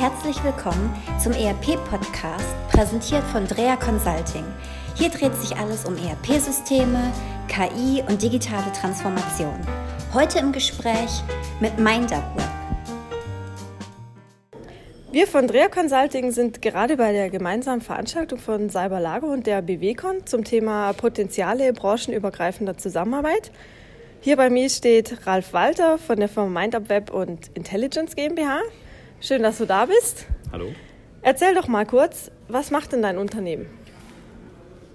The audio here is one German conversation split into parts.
herzlich willkommen zum ERP-Podcast, präsentiert von Drea Consulting. Hier dreht sich alles um ERP-Systeme, KI und digitale Transformation. Heute im Gespräch mit MindUpWeb. Wir von Drea Consulting sind gerade bei der gemeinsamen Veranstaltung von Cyberlago und der BWCon zum Thema Potenziale branchenübergreifender Zusammenarbeit. Hier bei mir steht Ralf Walter von der Firma MindUpWeb und Intelligence GmbH. Schön, dass du da bist. Hallo. Erzähl doch mal kurz, was macht denn dein Unternehmen?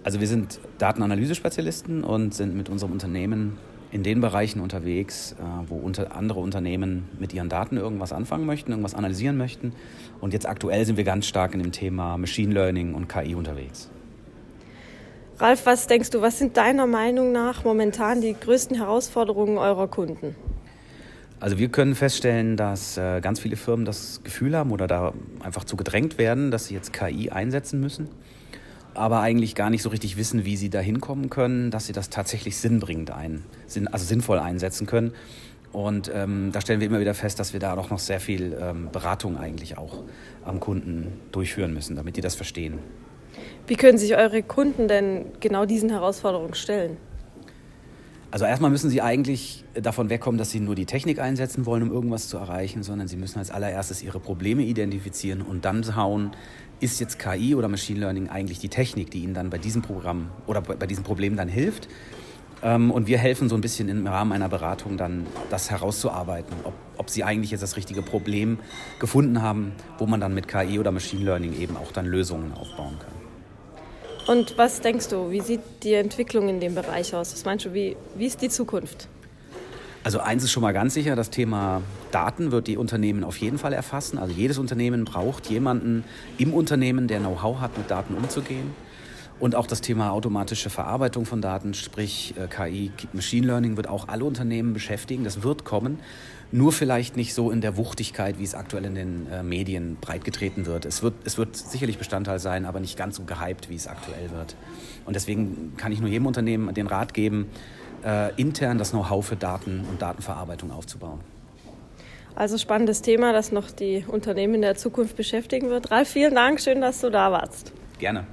Also wir sind Datenanalyse-Spezialisten und sind mit unserem Unternehmen in den Bereichen unterwegs, äh, wo unter andere Unternehmen mit ihren Daten irgendwas anfangen möchten, irgendwas analysieren möchten. Und jetzt aktuell sind wir ganz stark in dem Thema Machine Learning und KI unterwegs. Ralf, was denkst du, was sind deiner Meinung nach momentan die größten Herausforderungen eurer Kunden? Also wir können feststellen, dass äh, ganz viele Firmen das Gefühl haben oder da einfach zu gedrängt werden, dass sie jetzt KI einsetzen müssen, aber eigentlich gar nicht so richtig wissen, wie sie da hinkommen können, dass sie das tatsächlich sinnbringend ein, also sinnvoll einsetzen können. Und ähm, da stellen wir immer wieder fest, dass wir da auch noch sehr viel ähm, Beratung eigentlich auch am Kunden durchführen müssen, damit die das verstehen. Wie können sich eure Kunden denn genau diesen Herausforderungen stellen? Also erstmal müssen Sie eigentlich davon wegkommen, dass Sie nur die Technik einsetzen wollen, um irgendwas zu erreichen, sondern Sie müssen als allererstes Ihre Probleme identifizieren und dann schauen, ist jetzt KI oder Machine Learning eigentlich die Technik, die Ihnen dann bei diesem Programm oder bei diesem Problem dann hilft. Ähm, und wir helfen so ein bisschen im Rahmen einer Beratung dann, das herauszuarbeiten, ob, ob Sie eigentlich jetzt das richtige Problem gefunden haben, wo man dann mit KI oder Machine Learning eben auch dann Lösungen aufbauen kann. Und was denkst du, wie sieht die Entwicklung in dem Bereich aus? Was meinst du, wie, wie ist die Zukunft? Also eins ist schon mal ganz sicher, das Thema Daten wird die Unternehmen auf jeden Fall erfassen. Also jedes Unternehmen braucht jemanden im Unternehmen, der Know-how hat, mit Daten umzugehen. Und auch das Thema automatische Verarbeitung von Daten, sprich äh, KI, Machine Learning, wird auch alle Unternehmen beschäftigen. Das wird kommen. Nur vielleicht nicht so in der Wuchtigkeit, wie es aktuell in den äh, Medien breitgetreten wird. Es, wird. es wird sicherlich Bestandteil sein, aber nicht ganz so gehypt, wie es aktuell wird. Und deswegen kann ich nur jedem Unternehmen den Rat geben, äh, intern das Know-how für Daten und Datenverarbeitung aufzubauen. Also spannendes Thema, das noch die Unternehmen in der Zukunft beschäftigen wird. Ralf, vielen Dank, schön, dass du da warst. Gerne.